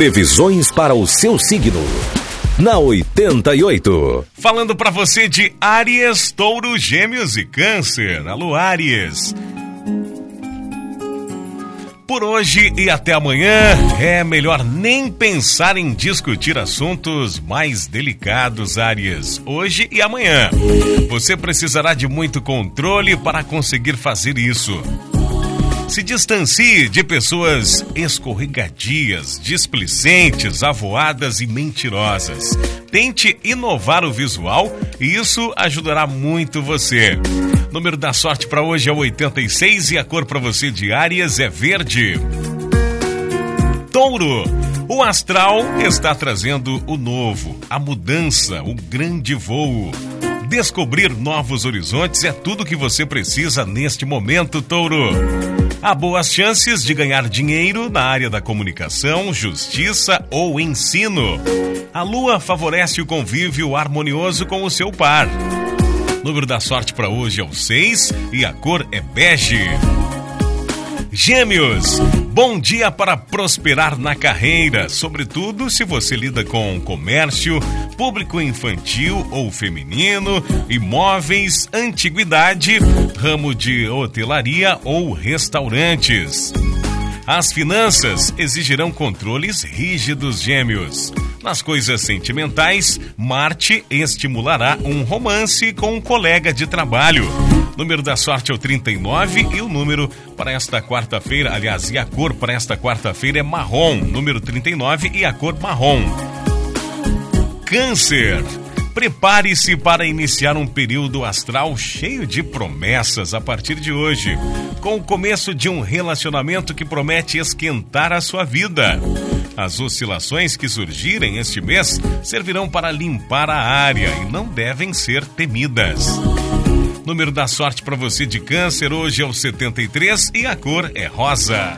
Previsões para o seu signo. Na 88. Falando para você de Áries, Touro, Gêmeos e Câncer. Alô, Áries. Por hoje e até amanhã, é melhor nem pensar em discutir assuntos mais delicados, Áries. Hoje e amanhã. Você precisará de muito controle para conseguir fazer isso. Se distancie de pessoas escorregadias, displicentes, avoadas e mentirosas. Tente inovar o visual e isso ajudará muito você. Número da sorte para hoje é 86 e a cor para você de Áries é verde. Touro. O astral está trazendo o novo, a mudança, o grande voo. Descobrir novos horizontes é tudo que você precisa neste momento, Touro. Há boas chances de ganhar dinheiro na área da comunicação, justiça ou ensino. A lua favorece o convívio harmonioso com o seu par. O número da sorte para hoje é o 6 e a cor é bege. Gêmeos, bom dia para prosperar na carreira, sobretudo se você lida com comércio, público infantil ou feminino, imóveis, antiguidade, ramo de hotelaria ou restaurantes. As finanças exigirão controles rígidos, gêmeos. Nas coisas sentimentais, Marte estimulará um romance com um colega de trabalho. Número da sorte é o 39 e o número para esta quarta-feira, aliás, e a cor para esta quarta-feira é marrom. Número 39 e a cor marrom. Câncer. Prepare-se para iniciar um período astral cheio de promessas a partir de hoje, com o começo de um relacionamento que promete esquentar a sua vida. As oscilações que surgirem este mês servirão para limpar a área e não devem ser temidas. Número da sorte para você de câncer hoje é o 73 e a cor é rosa.